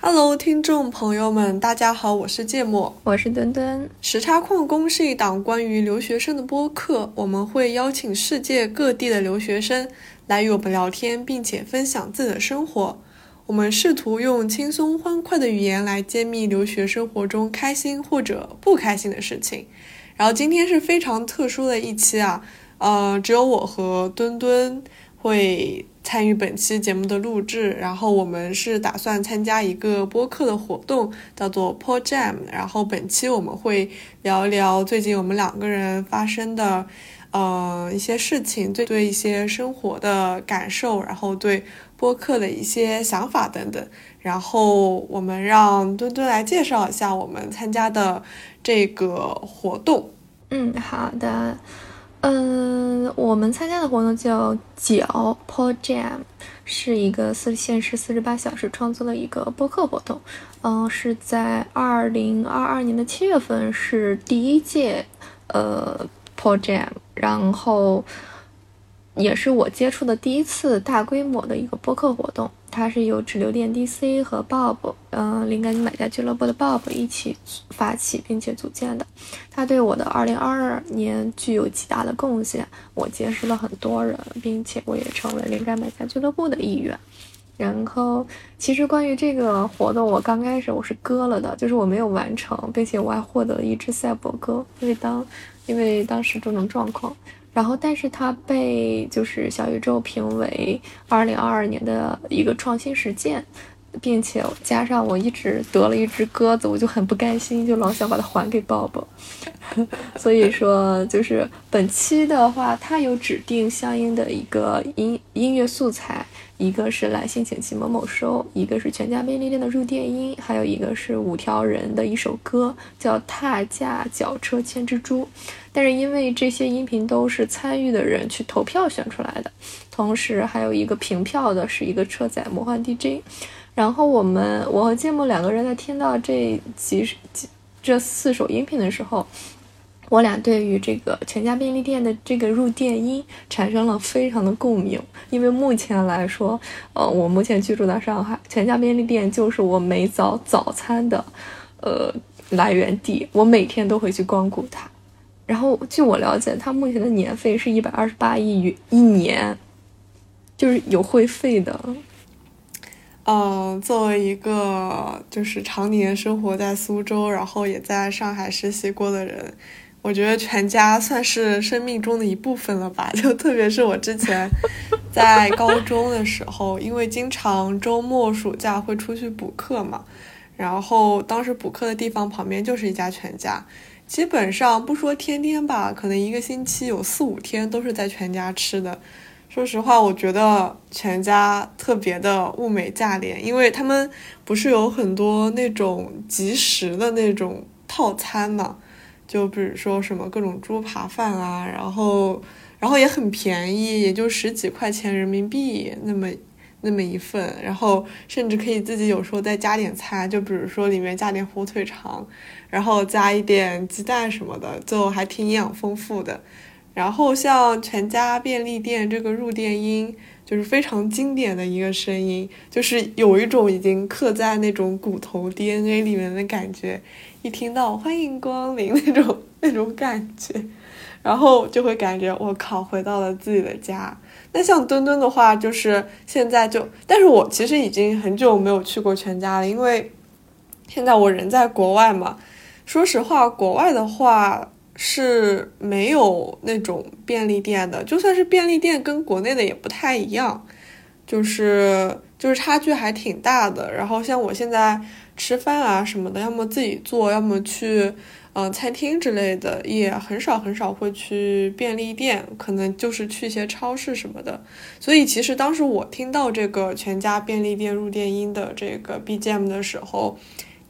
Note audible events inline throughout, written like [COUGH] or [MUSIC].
Hello，听众朋友们，大家好，我是芥末，我是墩墩。时差矿工是一档关于留学生的播客，我们会邀请世界各地的留学生来与我们聊天，并且分享自己的生活。我们试图用轻松欢快的语言来揭秘留学生活中开心或者不开心的事情。然后今天是非常特殊的一期啊，呃，只有我和墩墩会。参与本期节目的录制，然后我们是打算参加一个播客的活动，叫做 Pod Jam。然后本期我们会聊一聊最近我们两个人发生的，呃一些事情，对对一些生活的感受，然后对播客的一些想法等等。然后我们让墩墩来介绍一下我们参加的这个活动。嗯，好的。嗯，我们参加的活动叫“脚 Pod Jam”，是一个四限时四十八小时创作的一个播客活动。嗯，是在二零二二年的七月份是第一届呃 Pod Jam，然后也是我接触的第一次大规模的一个播客活动。它是由直流电 DC 和 Bob，嗯，灵感买家俱乐部的 Bob 一起发起并且组建的。它对我的2022年具有极大的贡献，我结识了很多人，并且我也成为灵感买家俱乐部的一员。然后，其实关于这个活动，我刚开始我是割了的，就是我没有完成，并且我还获得了一只赛博鸽，因为当因为当时这种状况。然后，但是它被就是小宇宙评为二零二二年的一个创新实践，并且加上我一直得了一只鸽子，我就很不甘心，就老想把它还给鲍勃。[LAUGHS] 所以说，就是本期的话，它有指定相应的一个音音乐素材。一个是来信请寄某某收，一个是全家便利店的入店音，还有一个是五条人的一首歌，叫《踏架脚车牵蜘蛛》。但是因为这些音频都是参与的人去投票选出来的，同时还有一个凭票的是一个车载魔幻 DJ。然后我们我和芥末两个人在听到这几几这四首音频的时候。我俩对于这个全家便利店的这个入店音产生了非常的共鸣，因为目前来说，呃，我目前居住在上海，全家便利店就是我每早早餐的，呃，来源地，我每天都会去光顾它。然后据我了解，它目前的年费是一百二十八亿元一年，就是有会费的。嗯，作为一个就是常年生活在苏州，然后也在上海实习过的人。我觉得全家算是生命中的一部分了吧，[LAUGHS] 就特别是我之前在高中的时候，因为经常周末暑假会出去补课嘛，然后当时补课的地方旁边就是一家全家，基本上不说天天吧，可能一个星期有四五天都是在全家吃的。说实话，我觉得全家特别的物美价廉，因为他们不是有很多那种即食的那种套餐嘛。就比如说什么各种猪扒饭啊，然后，然后也很便宜，也就十几块钱人民币那么那么一份，然后甚至可以自己有时候再加点菜，就比如说里面加点火腿肠，然后加一点鸡蛋什么的，就还挺营养丰富的。然后像全家便利店这个入店音，就是非常经典的一个声音，就是有一种已经刻在那种骨头 DNA 里面的感觉。一听到欢迎光临那种那 [LAUGHS] 种感觉，然后就会感觉我靠，回到了自己的家。那像墩墩的话，就是现在就，但是我其实已经很久没有去过全家了，因为现在我人在国外嘛。说实话，国外的话是没有那种便利店的，就算是便利店，跟国内的也不太一样，就是就是差距还挺大的。然后像我现在。吃饭啊什么的，要么自己做，要么去，嗯，餐厅之类的，也很少很少会去便利店，可能就是去一些超市什么的。所以其实当时我听到这个全家便利店入店音的这个 BGM 的时候，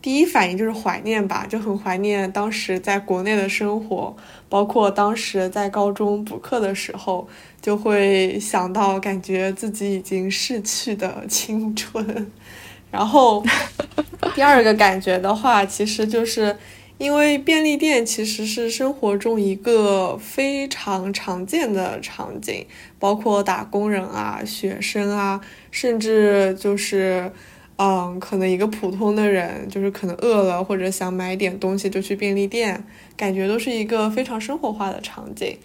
第一反应就是怀念吧，就很怀念当时在国内的生活，包括当时在高中补课的时候，就会想到感觉自己已经逝去的青春。然后，[LAUGHS] 第二个感觉的话，其实就是因为便利店其实是生活中一个非常常见的场景，包括打工人啊、学生啊，甚至就是，嗯，可能一个普通的人，就是可能饿了或者想买点东西就去便利店，感觉都是一个非常生活化的场景。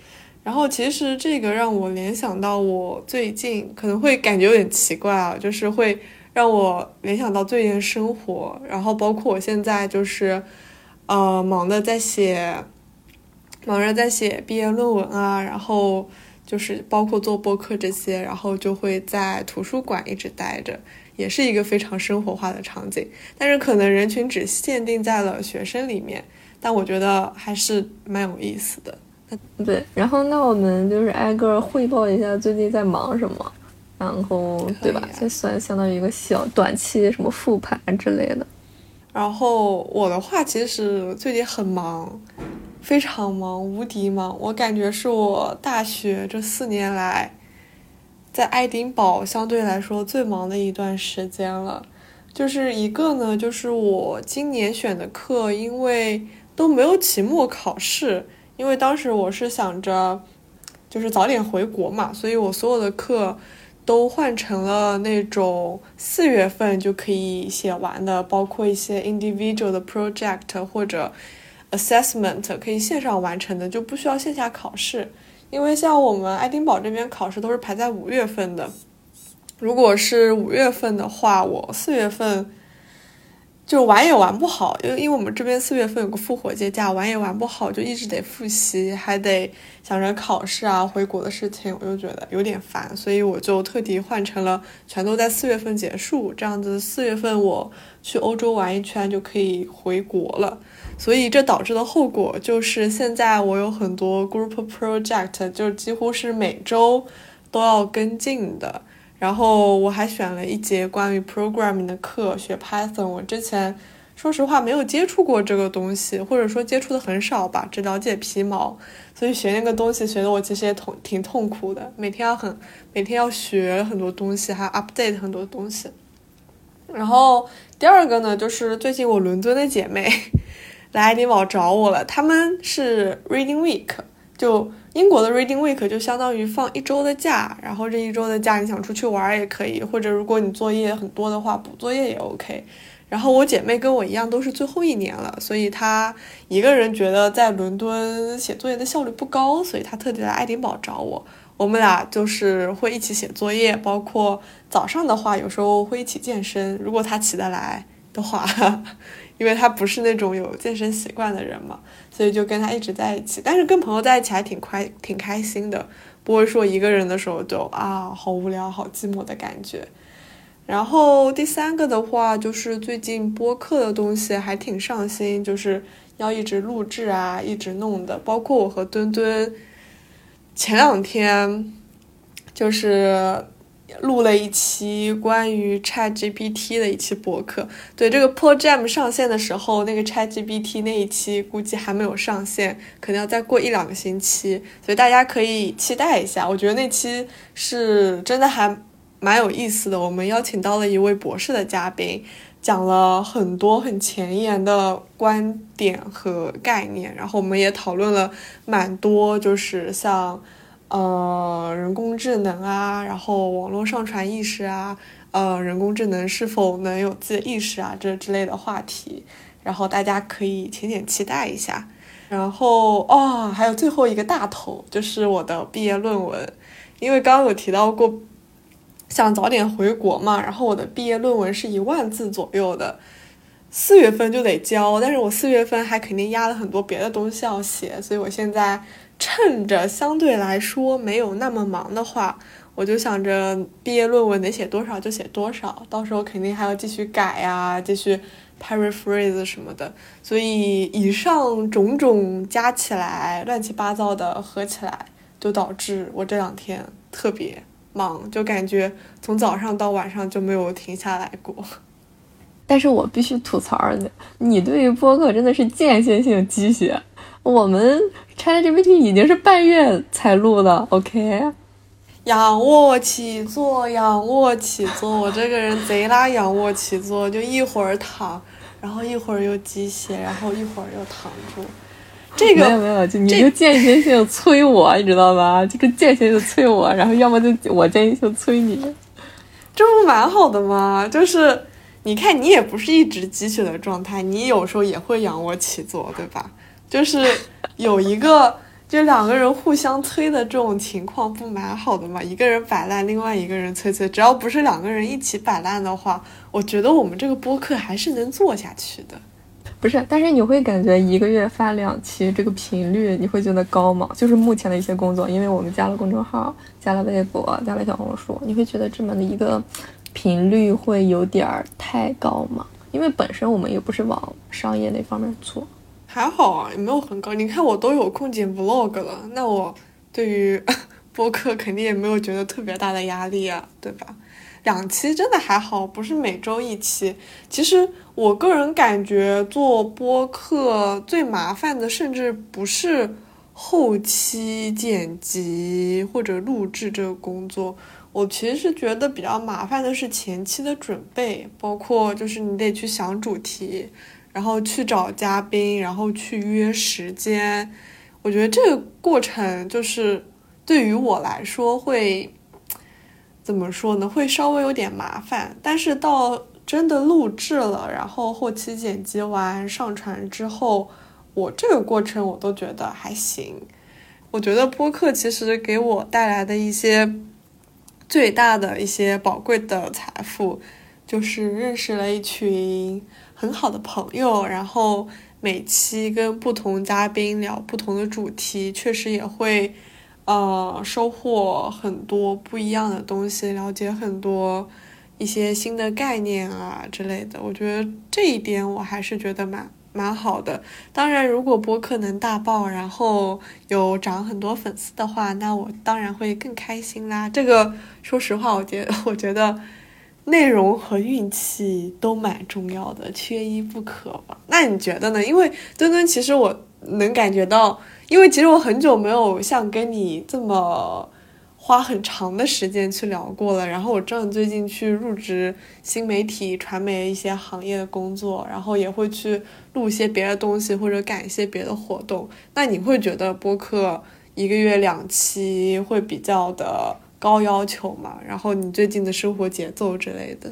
然后其实这个让我联想到我最近可能会感觉有点奇怪啊，就是会让我联想到最近生活，然后包括我现在就是。呃，忙的在写，忙着在写毕业论文啊，然后就是包括做播客这些，然后就会在图书馆一直待着，也是一个非常生活化的场景。但是可能人群只限定在了学生里面，但我觉得还是蛮有意思的。对，然后那我们就是挨个汇报一下最近在忙什么，然后对吧？就算相当于一个小短期什么复盘之类的。然后我的话，其实最近很忙，非常忙，无敌忙。我感觉是我大学这四年来，在爱丁堡相对来说最忙的一段时间了。就是一个呢，就是我今年选的课，因为都没有期末考试，因为当时我是想着，就是早点回国嘛，所以我所有的课。都换成了那种四月份就可以写完的，包括一些 individual 的 project 或者 assessment 可以线上完成的，就不需要线下考试。因为像我们爱丁堡这边考试都是排在五月份的，如果是五月份的话，我四月份。就玩也玩不好，因为因为我们这边四月份有个复活节假，玩也玩不好，就一直得复习，还得想着考试啊、回国的事情，我就觉得有点烦，所以我就特地换成了全都在四月份结束，这样子四月份我去欧洲玩一圈就可以回国了。所以这导致的后果就是现在我有很多 group project，就几乎是每周都要跟进的。然后我还选了一节关于 programming 的课，学 Python。我之前说实话没有接触过这个东西，或者说接触的很少吧，只了解皮毛。所以学那个东西学的我其实也痛挺痛苦的，每天要很每天要学很多东西，还 update 很多东西。然后第二个呢，就是最近我伦敦的姐妹来爱丁堡找我了，他们是 Reading Week，就。英国的 Reading Week 就相当于放一周的假，然后这一周的假你想出去玩也可以，或者如果你作业很多的话，补作业也 OK。然后我姐妹跟我一样都是最后一年了，所以她一个人觉得在伦敦写作业的效率不高，所以她特地来爱丁堡找我。我们俩就是会一起写作业，包括早上的话有时候会一起健身，如果她起得来的话。因为他不是那种有健身习惯的人嘛，所以就跟他一直在一起。但是跟朋友在一起还挺快、挺开心的，不会说一个人的时候就啊好无聊、好寂寞的感觉。然后第三个的话，就是最近播客的东西还挺上心，就是要一直录制啊，一直弄的。包括我和墩墩前两天就是。录了一期关于 Chat GPT 的一期博客，对这个 p o j a m 上线的时候，那个 Chat GPT 那一期估计还没有上线，可能要再过一两个星期，所以大家可以期待一下。我觉得那期是真的还蛮有意思的，我们邀请到了一位博士的嘉宾，讲了很多很前沿的观点和概念，然后我们也讨论了蛮多，就是像。呃，人工智能啊，然后网络上传意识啊，呃，人工智能是否能有自己的意识啊，这之类的话题，然后大家可以浅浅期待一下。然后哦，还有最后一个大头就是我的毕业论文，因为刚刚有提到过，想早点回国嘛，然后我的毕业论文是一万字左右的，四月份就得交，但是我四月份还肯定压了很多别的东西要写，所以我现在。趁着相对来说没有那么忙的话，我就想着毕业论文能写多少就写多少，到时候肯定还要继续改呀，继续 paraphrase 什么的。所以以上种种加起来，乱七八糟的合起来，就导致我这两天特别忙，就感觉从早上到晚上就没有停下来过。但是我必须吐槽你，你对于播客真的是间歇性积雪。我们 ChatGPT 已经是半月才录的，OK？仰卧起坐，仰卧起坐，我这个人贼拉仰卧起坐，就一会儿躺，然后一会儿又机械，然后一会儿又躺住。这个没有没有，就你就间歇性催我，你知道吧？[LAUGHS] 就是间歇性催我，然后要么就我间歇性催你，这不蛮好的吗？就是你看，你也不是一直机器的状态，你有时候也会仰卧起坐，对吧？就是有一个。就两个人互相催的这种情况不蛮好的吗？一个人摆烂，另外一个人催催，只要不是两个人一起摆烂的话，我觉得我们这个播客还是能做下去的。不是，但是你会感觉一个月发两期这个频率，你会觉得高吗？就是目前的一些工作，因为我们加了公众号，加了微博，加了小红书，你会觉得这么的一个频率会有点儿太高吗？因为本身我们也不是往商业那方面做。还好啊，也没有很高。你看我都有空剪 vlog 了，那我对于 [LAUGHS] 播客肯定也没有觉得特别大的压力啊，对吧？两期真的还好，不是每周一期。其实我个人感觉做播客最麻烦的，甚至不是后期剪辑或者录制这个工作，我其实觉得比较麻烦的是前期的准备，包括就是你得去想主题。然后去找嘉宾，然后去约时间，我觉得这个过程就是对于我来说会怎么说呢？会稍微有点麻烦。但是到真的录制了，然后后期剪辑完上传之后，我这个过程我都觉得还行。我觉得播客其实给我带来的一些最大的一些宝贵的财富，就是认识了一群。很好的朋友，然后每期跟不同嘉宾聊不同的主题，确实也会，呃，收获很多不一样的东西，了解很多一些新的概念啊之类的。我觉得这一点我还是觉得蛮蛮好的。当然，如果播客能大爆，然后有涨很多粉丝的话，那我当然会更开心啦。这个说实话，我觉 [LAUGHS] 我觉得。内容和运气都蛮重要的，缺一不可吧？那你觉得呢？因为墩墩，其实我能感觉到，因为其实我很久没有像跟你这么花很长的时间去聊过了。然后我知道你最近去入职新媒体、传媒一些行业的工作，然后也会去录一些别的东西或者赶一些别的活动。那你会觉得播客一个月两期会比较的？高要求嘛，然后你最近的生活节奏之类的，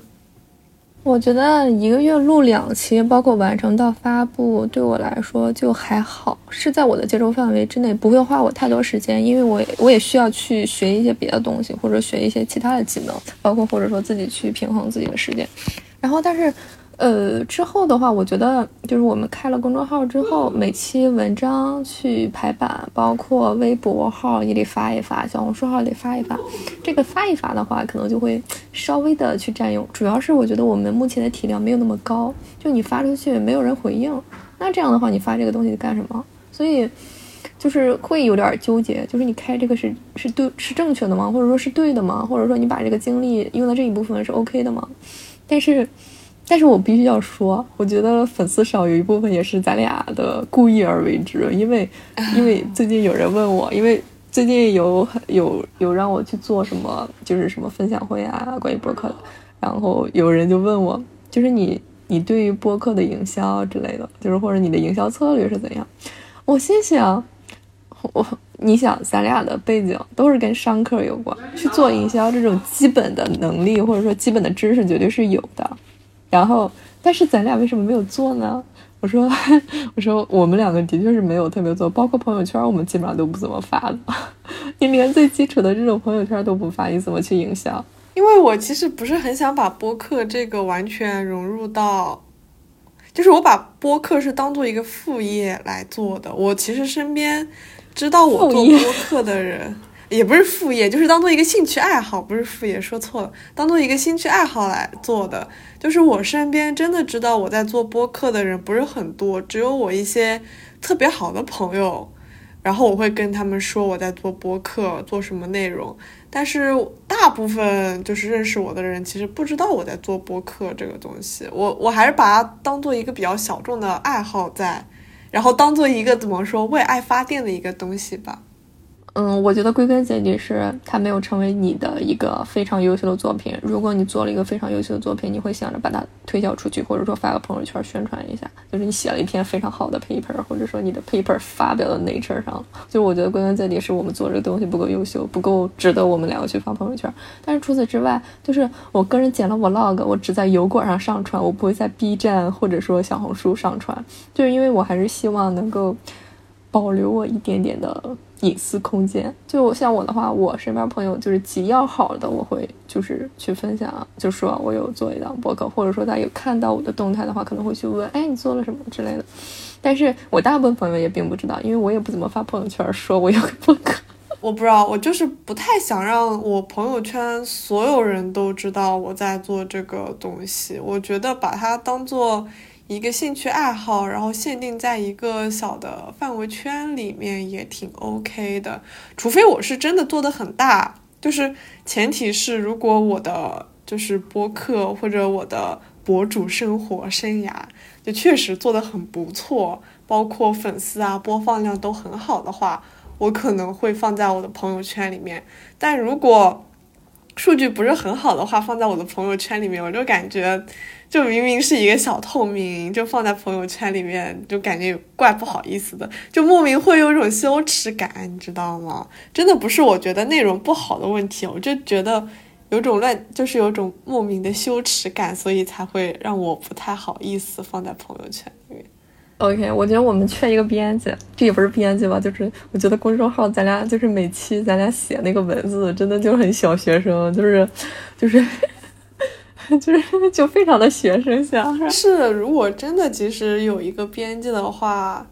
我觉得一个月录两期，包括完成到发布，对我来说就还好，是在我的接受范围之内，不会花我太多时间，因为我我也需要去学一些别的东西，或者学一些其他的技能，包括或者说自己去平衡自己的时间，然后但是。呃，之后的话，我觉得就是我们开了公众号之后，每期文章去排版，包括微博号也得发一发，小红书号得发一发。这个发一发的话，可能就会稍微的去占用。主要是我觉得我们目前的体量没有那么高，就你发出去没有人回应，那这样的话你发这个东西干什么？所以就是会有点纠结，就是你开这个是是对是正确的吗？或者说是对的吗？或者说你把这个精力用在这一部分是 OK 的吗？但是。但是我必须要说，我觉得粉丝少有一部分也是咱俩的故意而为之，因为 [LAUGHS] 因为最近有人问我，因为最近有有有让我去做什么，就是什么分享会啊，关于播客的，然后有人就问我，就是你你对于播客的营销之类的，就是或者你的营销策略是怎样？我心想，我你想咱俩的背景都是跟商科有关，去做营销这种基本的能力或者说基本的知识绝对是有的。然后，但是咱俩为什么没有做呢？我说，[LAUGHS] 我说我们两个的确是没有特别做，包括朋友圈，我们基本上都不怎么发的。[LAUGHS] 你连最基础的这种朋友圈都不发，你怎么去营销？因为我其实不是很想把播客这个完全融入到，就是我把播客是当做一个副业来做的。我其实身边知道我做播客的人。也不是副业，就是当做一个兴趣爱好，不是副业，说错了，当做一个兴趣爱好来做的。就是我身边真的知道我在做播客的人不是很多，只有我一些特别好的朋友，然后我会跟他们说我在做播客，做什么内容。但是大部分就是认识我的人，其实不知道我在做播客这个东西。我我还是把它当做一个比较小众的爱好在，然后当做一个怎么说为爱发电的一个东西吧。嗯，我觉得归根结底是它没有成为你的一个非常优秀的作品。如果你做了一个非常优秀的作品，你会想着把它推销出去，或者说发个朋友圈宣传一下。就是你写了一篇非常好的 paper，或者说你的 paper 发表到 Nature 上，就我觉得归根结底是我们做这个东西不够优秀，不够值得我们两个去发朋友圈。但是除此之外，就是我个人剪了 vlog，我只在油管上上传，我不会在 B 站或者说小红书上传，就是因为我还是希望能够保留我一点点的。隐私空间，就像我的话，我身边朋友就是极要好的，我会就是去分享，就说我有做一档博客，或者说他有看到我的动态的话，可能会去问，哎，你做了什么之类的。但是我大部分朋友也并不知道，因为我也不怎么发朋友圈，说我有个博客。我不知道，我就是不太想让我朋友圈所有人都知道我在做这个东西，我觉得把它当做。一个兴趣爱好，然后限定在一个小的范围圈里面也挺 OK 的，除非我是真的做的很大，就是前提是如果我的就是播客或者我的博主生活生涯就确实做的很不错，包括粉丝啊播放量都很好的话，我可能会放在我的朋友圈里面，但如果数据不是很好的话，放在我的朋友圈里面，我就感觉。就明明是一个小透明，就放在朋友圈里面，就感觉怪不好意思的，就莫名会有一种羞耻感，你知道吗？真的不是我觉得内容不好的问题，我就觉得有种乱，就是有种莫名的羞耻感，所以才会让我不太好意思放在朋友圈里面。OK，我觉得我们缺一个编辑，这也不是编辑吧，就是我觉得公众号咱俩就是每期咱俩写那个文字，真的就很小学生，就是就是。就是就非常的学生像是，如果真的其实有一个编辑的话，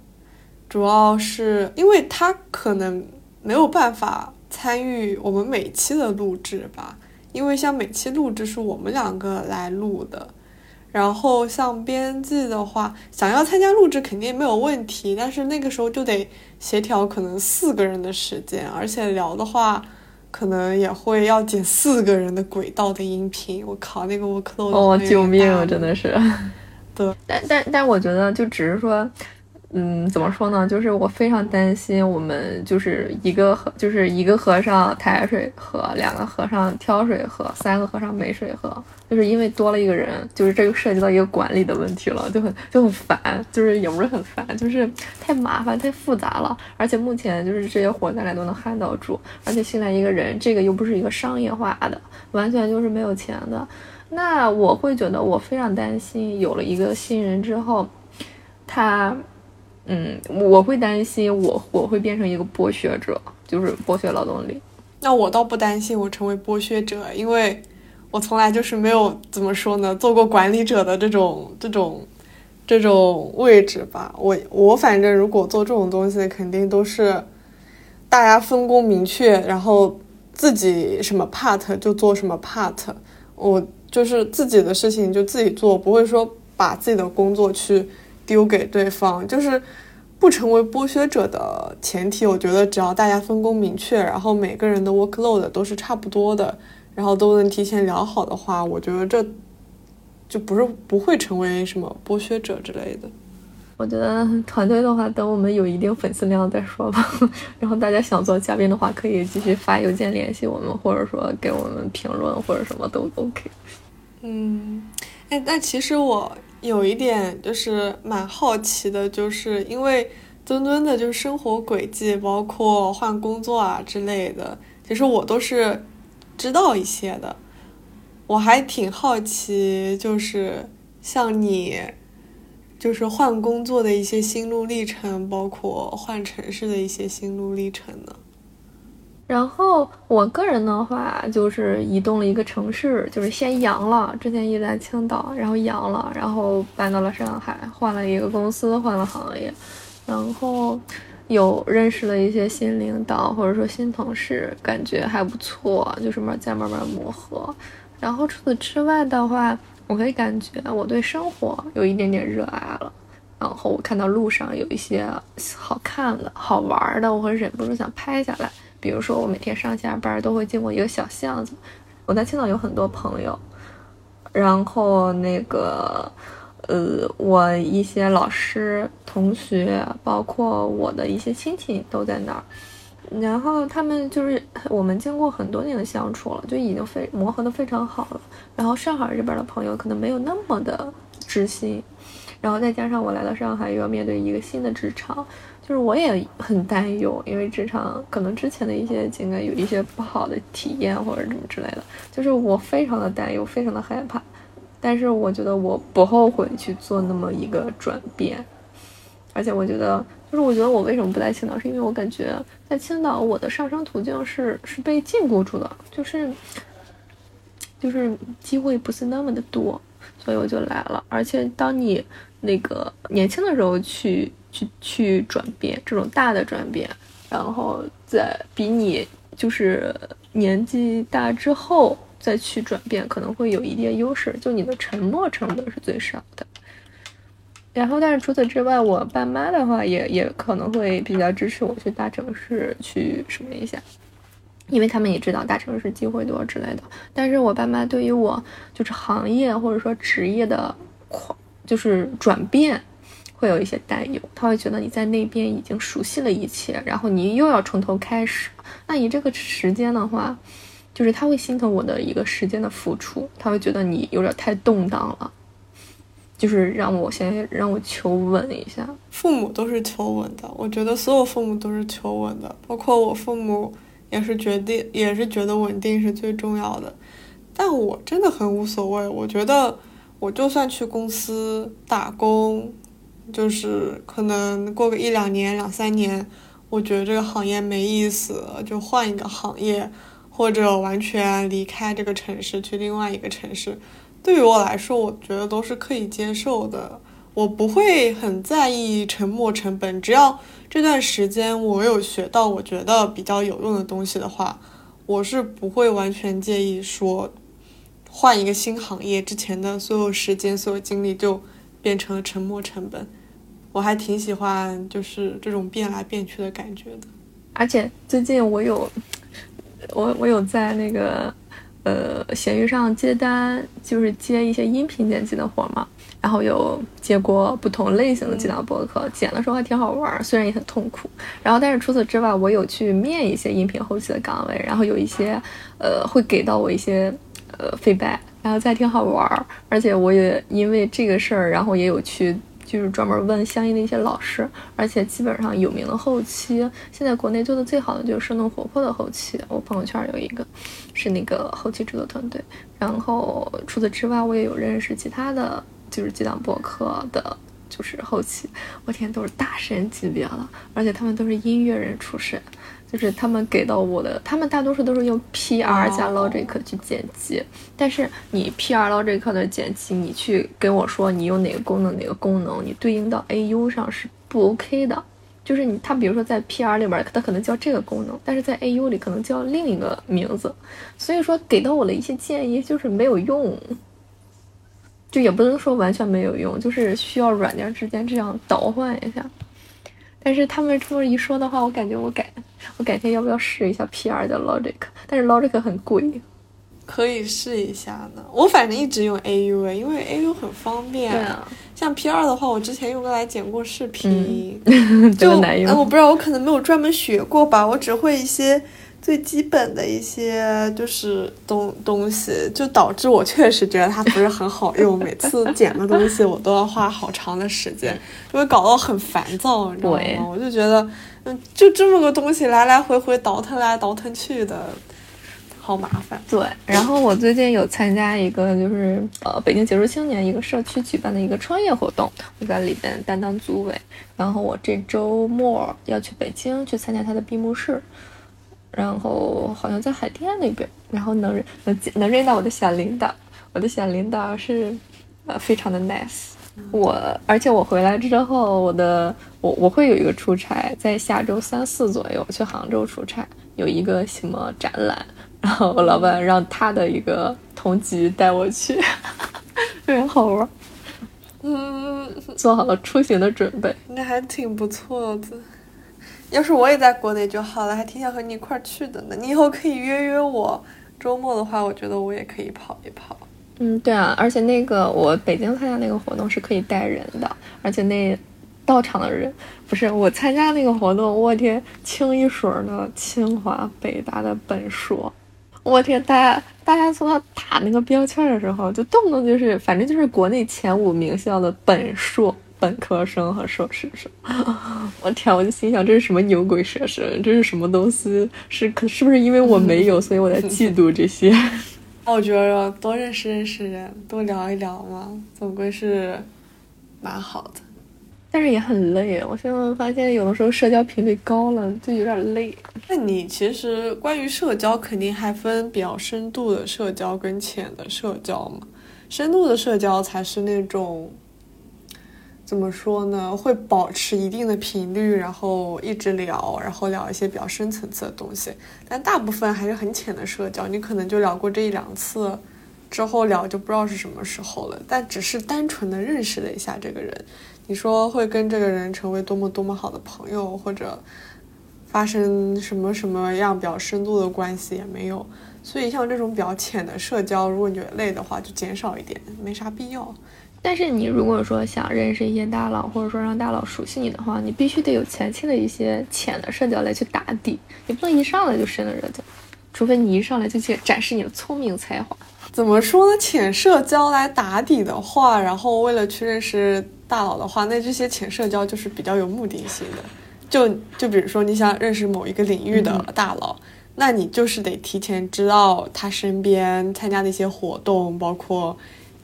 主要是因为他可能没有办法参与我们每期的录制吧，因为像每期录制是我们两个来录的，然后像编辑的话，想要参加录制肯定没有问题，但是那个时候就得协调可能四个人的时间，而且聊的话。可能也会要剪四个人的轨道的音频，我靠，那个我可能哦，救命，真的是。对，但但但我觉得就只是说。嗯，怎么说呢？就是我非常担心，我们就是一个和就是一个和尚抬水喝，两个和尚挑水喝，三个和尚没水喝，就是因为多了一个人，就是这就涉及到一个管理的问题了，就很就很烦，就是也不是很烦，就是太麻烦太复杂了。而且目前就是这些活咱俩都能 handle 住，而且新来一个人，这个又不是一个商业化的，完全就是没有钱的，那我会觉得我非常担心，有了一个新人之后，他。嗯，我会担心我我会变成一个剥削者，就是剥削劳动力。那我倒不担心我成为剥削者，因为我从来就是没有怎么说呢，做过管理者的这种这种这种位置吧。我我反正如果做这种东西，肯定都是大家分工明确，然后自己什么 part 就做什么 part，我就是自己的事情就自己做，不会说把自己的工作去。丢给对方，就是不成为剥削者的前提。我觉得只要大家分工明确，然后每个人的 workload 都是差不多的，然后都能提前聊好的话，我觉得这就不是不会成为什么剥削者之类的。我觉得团队的话，等我们有一定粉丝量再说吧。然后大家想做嘉宾的话，可以继续发邮件联系我们，或者说给我们评论或者什么都 OK。嗯，哎，那其实我。有一点就是蛮好奇的，就是因为墩墩的就是生活轨迹，包括换工作啊之类的，其实我都是知道一些的。我还挺好奇，就是像你，就是换工作的一些心路历程，包括换城市的一些心路历程呢。然后我个人的话，就是移动了一个城市，就是先阳了。之前一直在青岛，然后阳了，然后搬到了上海，换了一个公司，换了行业，然后有认识了一些新领导或者说新同事，感觉还不错，就是慢在慢慢磨合。然后除此之外的话，我可以感觉我对生活有一点点热爱了。然后我看到路上有一些好看的、好玩的，我会忍不住想拍下来。比如说，我每天上下班都会经过一个小巷子。我在青岛有很多朋友，然后那个，呃，我一些老师、同学，包括我的一些亲戚都在那儿。然后他们就是我们经过很多年的相处了，就已经非磨合的非常好了。然后上海这边的朋友可能没有那么的知心，然后再加上我来到上海又要面对一个新的职场，就是我也很担忧，因为职场可能之前的一些经验有一些不好的体验或者什么之类的，就是我非常的担忧，非常的害怕。但是我觉得我不后悔去做那么一个转变，而且我觉得。就是我觉得我为什么不在青岛，是因为我感觉在青岛我的上升途径是是被禁锢住的，就是就是机会不是那么的多，所以我就来了。而且当你那个年轻的时候去去去转变这种大的转变，然后再比你就是年纪大之后再去转变，可能会有一定优势，就你的沉默成本是最少的。然后，但是除此之外，我爸妈的话也也可能会比较支持我去大城市去什么一下，因为他们也知道大城市机会多之类的。但是我爸妈对于我就是行业或者说职业的跨就是转变，会有一些担忧。他会觉得你在那边已经熟悉了一切，然后你又要从头开始。那你这个时间的话，就是他会心疼我的一个时间的付出，他会觉得你有点太动荡了。就是让我先让我求稳一下，父母都是求稳的，我觉得所有父母都是求稳的，包括我父母也是决定，也是觉得稳定是最重要的。但我真的很无所谓，我觉得我就算去公司打工，就是可能过个一两年、两三年，我觉得这个行业没意思，就换一个行业，或者完全离开这个城市去另外一个城市。对于我来说，我觉得都是可以接受的。我不会很在意沉没成本，只要这段时间我有学到我觉得比较有用的东西的话，我是不会完全介意说换一个新行业之前的所有时间、所有精力就变成了沉没成本。我还挺喜欢就是这种变来变去的感觉的。而且最近我有我我有在那个。呃，闲鱼上接单就是接一些音频剪辑的活嘛，然后有接过不同类型的几档播客，剪的时候还挺好玩，虽然也很痛苦。然后，但是除此之外，我有去面一些音频后期的岗位，然后有一些呃会给到我一些呃 feedback，然后再挺好玩，而且我也因为这个事儿，然后也有去。就是专门问相应的一些老师，而且基本上有名的后期，现在国内做的最好的就是生动活泼的后期。我朋友圈有一个，是那个后期制作团队。然后除此之外，我也有认识其他的就是几档博客的，就是后期。我天，都是大神级别了，而且他们都是音乐人出身。就是他们给到我的，他们大多数都是用 PR 加 Logic 去剪辑，但是你 PR Logic 的剪辑，你去跟我说你用哪个功能哪个功能，你对应到 AU 上是不 OK 的。就是你，他比如说在 PR 里边，他可能叫这个功能，但是在 AU 里可能叫另一个名字，所以说给到我的一些建议就是没有用，就也不能说完全没有用，就是需要软件之间这样倒换一下。但是他们这么一说的话，我感觉我改，我改天要不要试一下 PR 的 Logic？但是 Logic 很贵，可以试一下呢。我反正一直用 AU 因为 AU 很方便。对啊。像 PR 的话，我之前用过来剪过视频，[LAUGHS] 就难用。我不知道，我可能没有专门学过吧，我只会一些。最基本的一些就是东东西，就导致我确实觉得它不是很好用。每次剪个东西，我都要花好长的时间，就会搞得很烦躁，你知道吗？我就觉得，嗯，就这么个东西，来来回回倒腾来倒腾去的，好麻烦。对。然后我最近有参加一个，就是呃，北京杰出青年一个社区举办的一个创业活动，我在里边担当组委。然后我这周末要去北京去参加他的闭幕式。然后好像在海淀那边，然后能能能认到我的小领导，我的小领导是，呃，非常的 nice。我而且我回来之后，我的我我会有一个出差，在下周三四左右去杭州出差，有一个什么展览，然后我老板让他的一个同级带我去，特别好玩。嗯，做好了出行的准备，那还挺不错的。要是我也在国内就好了，还挺想和你一块儿去的呢。你以后可以约约我，周末的话，我觉得我也可以跑一跑。嗯，对啊，而且那个我北京参加那个活动是可以带人的，而且那到场的人，不是我参加那个活动，我天，清一水儿的清华、北大的本硕，我天，大家大家从他打那个标签的时候，就动不动就是，反正就是国内前五名校的本硕。本科生和硕士生，[LAUGHS] 我天！我就心想，这是什么牛鬼蛇神？这是什么东西？是可是不是因为我没有，[LAUGHS] 所以我在嫉妒这些？那 [LAUGHS] 我觉得多认识认识人，多聊一聊嘛，总归是蛮好的。但是也很累，我现在发现有的时候社交频率高了就有点累。那你其实关于社交，肯定还分比较深度的社交跟浅的社交嘛。深度的社交才是那种。怎么说呢？会保持一定的频率，然后一直聊，然后聊一些比较深层次的东西。但大部分还是很浅的社交，你可能就聊过这一两次，之后聊就不知道是什么时候了。但只是单纯的认识了一下这个人，你说会跟这个人成为多么多么好的朋友，或者发生什么什么样比较深度的关系也没有。所以像这种比较浅的社交，如果你觉得累的话，就减少一点，没啥必要。但是你如果说想认识一些大佬，或者说让大佬熟悉你的话，你必须得有前期的一些浅的社交来去打底，你不能一上来就深的社交，除非你一上来就去展示你的聪明才华。怎么说呢？浅社交来打底的话，然后为了去认识大佬的话，那这些浅社交就是比较有目的性的。就就比如说你想认识某一个领域的大佬，那你就是得提前知道他身边参加的一些活动，包括。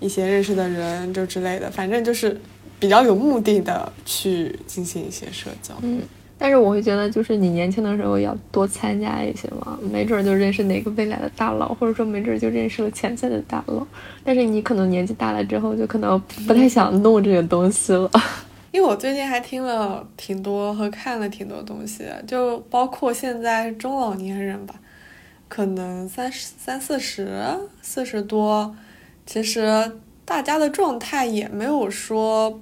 一些认识的人就之类的，反正就是比较有目的的去进行一些社交。嗯，但是我会觉得，就是你年轻的时候要多参加一些嘛，没准就认识哪个未来的大佬，或者说没准就认识了潜在的大佬。但是你可能年纪大了之后，就可能不太想弄这些东西了。[LAUGHS] 因为我最近还听了挺多和看了挺多东西，就包括现在中老年人吧，可能三十三四十、四十多。其实大家的状态也没有说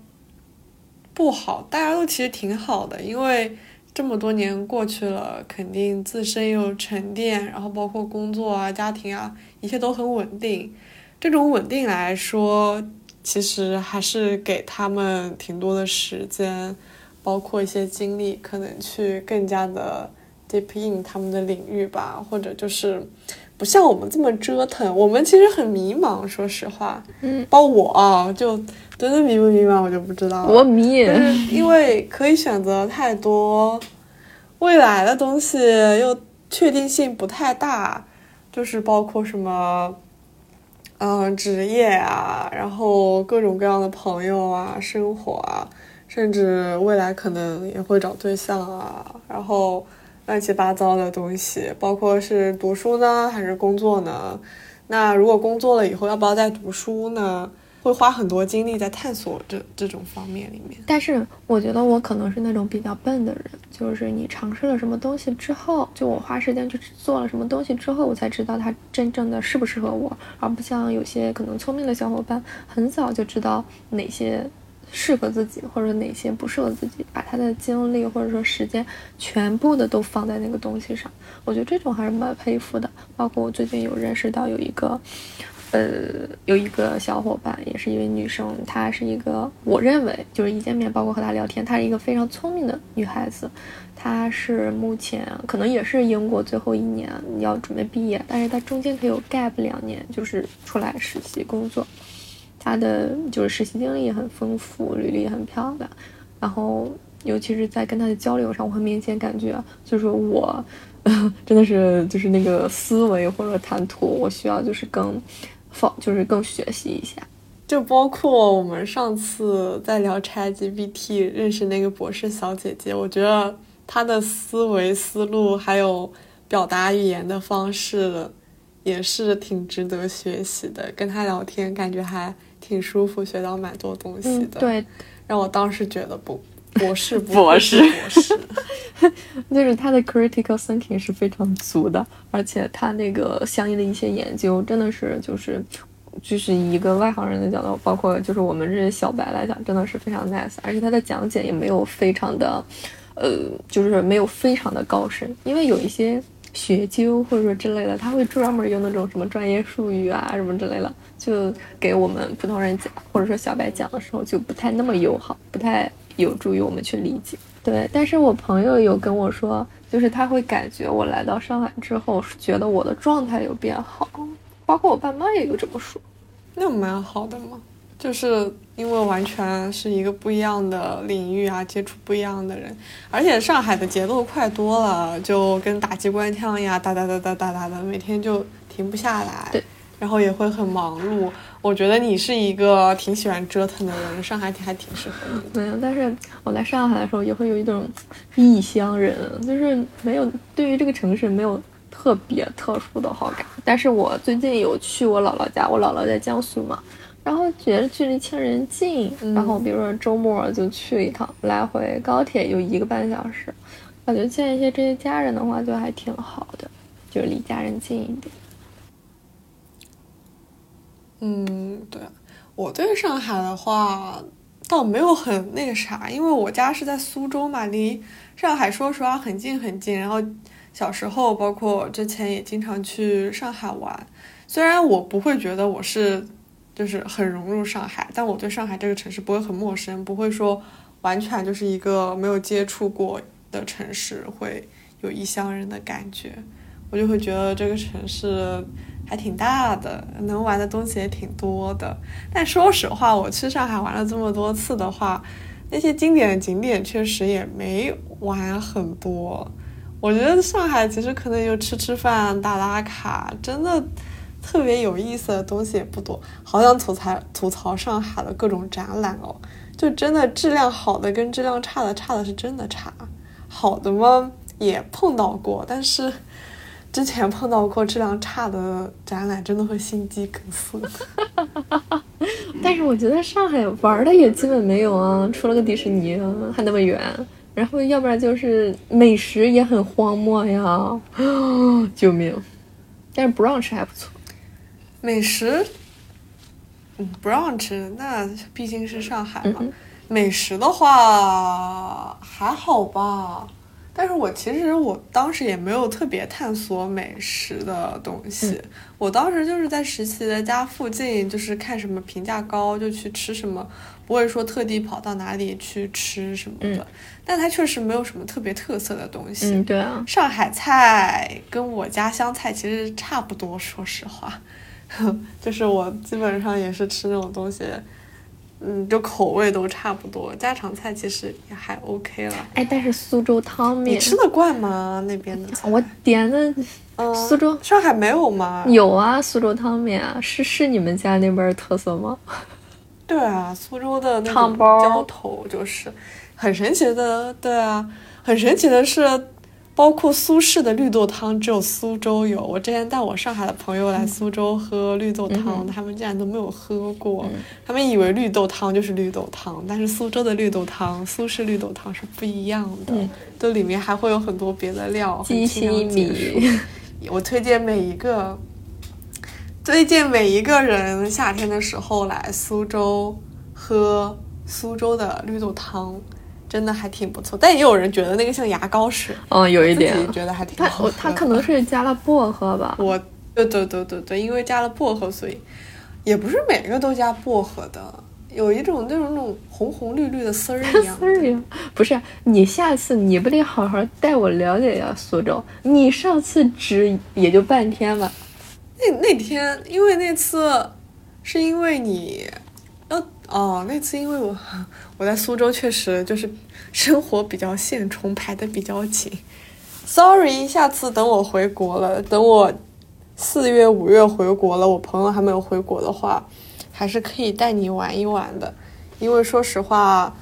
不好，大家都其实挺好的，因为这么多年过去了，肯定自身有沉淀，然后包括工作啊、家庭啊，一切都很稳定。这种稳定来说，其实还是给他们挺多的时间，包括一些精力，可能去更加的 deep in 他们的领域吧，或者就是。不像我们这么折腾，我们其实很迷茫。说实话，嗯，包括我啊，就真的迷不迷茫，我就不知道了。我迷，[LAUGHS] 因为可以选择太多，未来的东西又确定性不太大，就是包括什么，嗯，职业啊，然后各种各样的朋友啊，生活啊，甚至未来可能也会找对象啊，然后。乱七八糟的东西，包括是读书呢，还是工作呢？那如果工作了以后，要不要再读书呢？会花很多精力在探索这这种方面里面。但是我觉得我可能是那种比较笨的人，就是你尝试了什么东西之后，就我花时间去做了什么东西之后，我才知道它真正的适不适合我，而不像有些可能聪明的小伙伴，很早就知道哪些。适合自己或者哪些不适合自己，把他的精力或者说时间全部的都放在那个东西上，我觉得这种还是蛮佩服的。包括我最近有认识到有一个，呃，有一个小伙伴，也是一位女生，她是一个我认为就是一见面，包括和她聊天，她是一个非常聪明的女孩子。她是目前可能也是英国最后一年要准备毕业，但是她中间可以有 gap 两年，就是出来实习工作。他的就是实习经历也很丰富，履历也很漂亮，然后尤其是在跟他的交流上，我很明显感觉，就是我 [LAUGHS] 真的是就是那个思维或者谈吐，我需要就是更放，就是更学习一下。就包括我们上次在聊 ChatGPT 认识那个博士小姐姐，我觉得她的思维思路还有表达语言的方式也是挺值得学习的。跟她聊天感觉还。挺舒服，学到蛮多东西的。对，[LAUGHS] 让我当时觉得不，博士，博士，博士，就是他的 critical thinking 是非常足的，而且他那个相应的一些研究，真的是就是就是一个外行人的角度，包括就是我们这些小白来讲，真的是非常 nice。而且他的讲解也没有非常的，呃，就是没有非常的高深，因为有一些学究或者说之类的，他会专门用那种什么专业术语啊什么之类的。就给我们普通人讲，或者说小白讲的时候，就不太那么友好，不太有助于我们去理解。对，但是我朋友有跟我说，就是他会感觉我来到上海之后，觉得我的状态有变好，包括我爸妈也有这么说。那蛮好的嘛，就是因为完全是一个不一样的领域啊，接触不一样的人，而且上海的节奏快多了，就跟打机关枪一样，哒哒哒哒哒哒的，每天就停不下来。对。然后也会很忙碌。我觉得你是一个挺喜欢折腾的人，上海挺还挺适合你。没有，但是我来上海的时候也会有一种异乡人，就是没有对于这个城市没有特别特殊的好感。但是我最近有去我姥姥家，我姥姥在江苏嘛，然后觉得距离亲人近，然后比如说周末就去一趟，来回高铁有一个半小时，感觉见一些这些家人的话就还挺好的，就是离家人近一点。嗯，对，我对上海的话倒没有很那个啥，因为我家是在苏州嘛，离上海说实话很近很近。然后小时候，包括之前也经常去上海玩。虽然我不会觉得我是就是很融入上海，但我对上海这个城市不会很陌生，不会说完全就是一个没有接触过的城市，会有异乡人的感觉。我就会觉得这个城市。还挺大的，能玩的东西也挺多的。但说实话，我去上海玩了这么多次的话，那些经典的景点确实也没玩很多。我觉得上海其实可能就吃吃饭、打打卡，真的特别有意思的东西也不多。好想吐槽吐槽上海的各种展览哦，就真的质量好的跟质量差的差的是真的差。好的嘛也碰到过，但是。之前碰到过质量差的展览，真的会心肌梗塞。[LAUGHS] 但是我觉得上海玩的也基本没有啊，除了个迪士尼还那么远，然后要不然就是美食也很荒漠呀，[GASPS] 救命！但是 brunch 还不错，美食，嗯，brunch 那毕竟是上海嘛，美食的话还好吧。但是我其实我当时也没有特别探索美食的东西，我当时就是在实习的家附近，就是看什么评价高就去吃什么，不会说特地跑到哪里去吃什么的。但它确实没有什么特别特色的东西。嗯，对啊。上海菜跟我家乡菜其实差不多，说实话，[LAUGHS] 就是我基本上也是吃那种东西。嗯，就口味都差不多，家常菜其实也还 OK 了。哎，但是苏州汤面，你吃得惯吗？那边的？[LAUGHS] 我点的，嗯苏州上海没有吗？有啊，苏州汤面啊，是是你们家那边特色吗？[LAUGHS] 对啊，苏州的那种浇头就是很神奇的，对啊，很神奇的是。包括苏式的绿豆汤，只有苏州有。我之前带我上海的朋友来苏州喝绿豆汤，他们竟然都没有喝过。他们以为绿豆汤就是绿豆汤，但是苏州的绿豆汤，苏式绿豆汤是不一样的，都里面还会有很多别的料，鸡心米。我推荐每一个，推荐每一个人夏天的时候来苏州喝苏州的绿豆汤。真的还挺不错，但也有人觉得那个像牙膏似的。嗯，有一点。觉得还挺好。他他可能是加了薄荷吧。我，对对对对对，因为加了薄荷，所以也不是每个都加薄荷的。有一种那种那种红红绿绿的丝儿一样。[LAUGHS] 丝儿一样。不是，你下次你不得好好带我了解一下苏州？你上次只也就半天吧。那那天，因为那次是因为你。哦，那次因为我我在苏州确实就是生活比较现充，排的比较紧。Sorry，下次等我回国了，等我四月五月回国了，我朋友还没有回国的话，还是可以带你玩一玩的。因为说实话，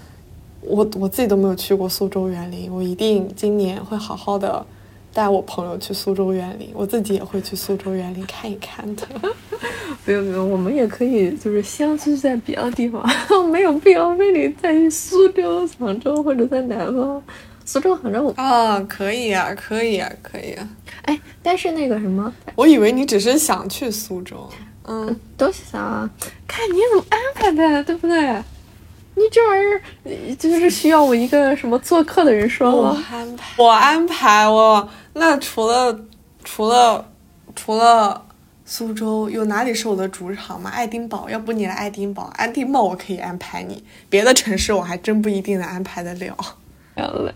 我我自己都没有去过苏州园林，我一定今年会好好的。带我朋友去苏州园林，我自己也会去苏州园林看一看的。[LAUGHS] 不用不用，我们也可以就是相聚在别的地方，[LAUGHS] 没有必要非得在苏州、杭州或者在南方。苏州、杭州啊，可以啊，可以啊，可以啊。哎，但是那个什么，我以为你只是想去苏州。嗯，都想啊，看你怎么安排的，对不对？你这玩意儿就是需要我一个什么做客的人说我安排，我安排我。那除了除了除了苏州有哪里是我的主场吗？爱丁堡，要不你来爱丁堡，爱丁堡我可以安排你，别的城市我还真不一定能安排得了。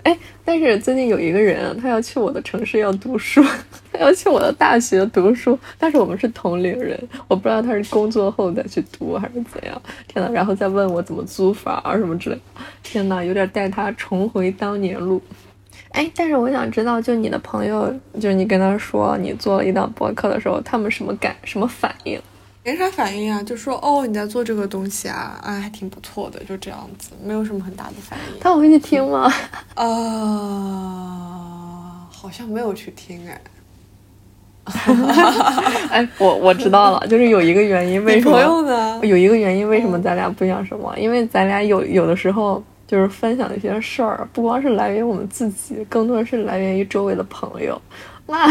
哎，但是最近有一个人，他要去我的城市要读书，[LAUGHS] 他要去我的大学读书，但是我们是同龄人，我不知道他是工作后再去读还是怎样。天呐，然后再问我怎么租房什么之类的，天呐，有点带他重回当年路。哎，但是我想知道，就你的朋友，就是你跟他说你做了一档播客的时候，他们什么感什么反应？没啥反应啊，就说哦你在做这个东西啊，啊还挺不错的，就这样子，没有什么很大的反应。他会去听吗？啊，好像没有去听哎。[LAUGHS] 哎，我我知道了，就是有一个原因，为什么？朋友呢？有一个原因，为什么咱俩不讲什么？因为咱俩有有的时候就是分享一些事儿，不光是来源于我们自己，更多的是来源于周围的朋友。那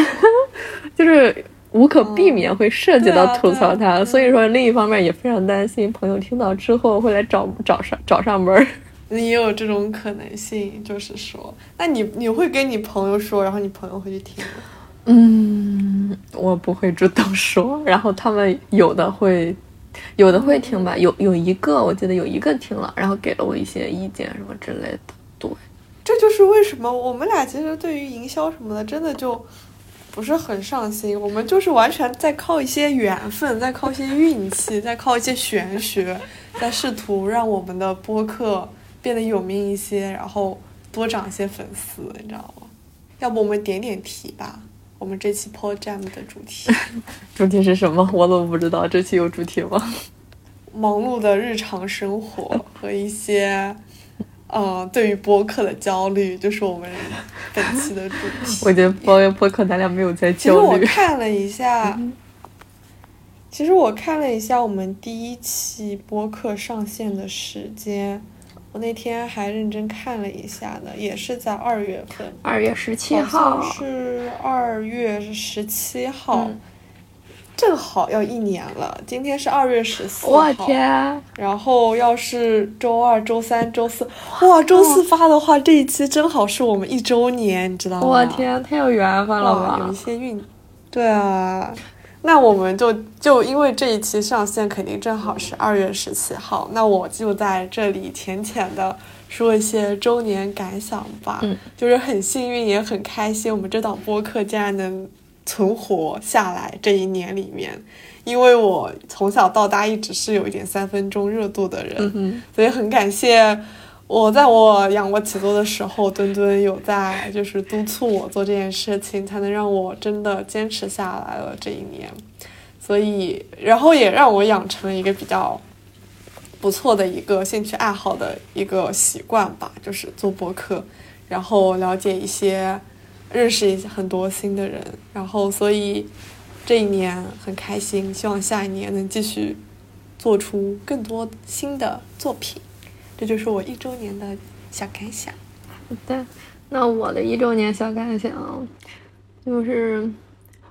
[LAUGHS] 就是。无可避免会涉及到吐槽他，所以说另一方面也非常担心朋友听到之后会来找找上找上门儿。[LAUGHS] 你也有这种可能性，就是说，那你你会跟你朋友说，然后你朋友会去听吗？嗯，我不会主动说，然后他们有的会，有的会听吧。有有一个我记得有一个听了，然后给了我一些意见什么之类的。对，这就是为什么我们俩其实对于营销什么的，真的就。不是很上心，我们就是完全在靠一些缘分，在靠一些运气，[LAUGHS] 在靠一些玄学，在试图让我们的播客变得有名一些，然后多涨一些粉丝，你知道吗？要不我们点点题吧？我们这期 Pod Jam 的主题，[LAUGHS] 主题是什么？我怎么不知道？这期有主题吗？忙碌的日常生活和一些。嗯，对于播客的焦虑就是我们本期的主题。我觉得播播客咱俩没有在焦虑。其实我看了一下，其实我看了一下我们第一期播客上线的时间，我那天还认真看了一下呢，也是在二月份，二月十七号，是二月十七号。正好要一年了，今天是二月十四号。我天！然后要是周二、周三、周四，哇，周四发的话，这一期正好是我们一周年，你知道吗？我天，太有缘分了吧！有一些运，对啊，那我们就就因为这一期上线肯定正好是二月十七号，那我就在这里浅浅的说一些周年感想吧。嗯，就是很幸运，也很开心，我们这档播客竟然能。存活下来这一年里面，因为我从小到大一直是有一点三分钟热度的人，所以很感谢我在我仰卧起坐的时候，墩墩有在就是督促我做这件事情，才能让我真的坚持下来了这一年。所以，然后也让我养成了一个比较不错的一个兴趣爱好的一个习惯吧，就是做播客，然后了解一些。认识一些很多新的人，然后所以这一年很开心，希望下一年能继续做出更多新的作品。这就是我一周年的小感想。好的，那我的一周年小感想就是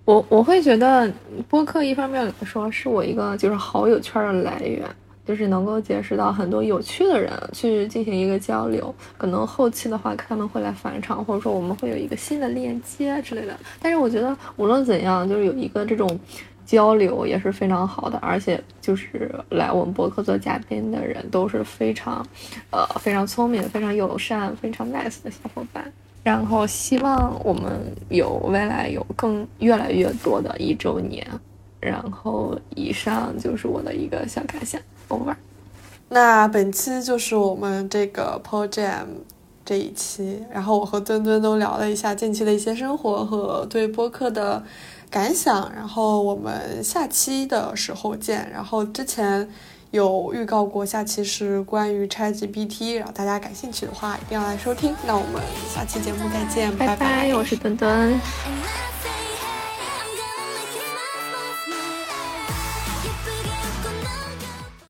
我我会觉得播客一方面来说是我一个就是好友圈的来源。就是能够结识到很多有趣的人去进行一个交流，可能后期的话他们会来返场，或者说我们会有一个新的链接之类的。但是我觉得无论怎样，就是有一个这种交流也是非常好的，而且就是来我们博客做嘉宾的人都是非常，呃，非常聪明、非常友善、非常 nice 的小伙伴。然后希望我们有未来有更越来越多的一周年。然后以上就是我的一个小感想。over。那本期就是我们这个 Pro Jam 这一期，然后我和墩墩都聊了一下近期的一些生活和对播客的感想，然后我们下期的时候见。然后之前有预告过，下期是关于 ChatGPT，然后大家感兴趣的话一定要来收听。那我们下期节目再见，拜拜，我是墩墩。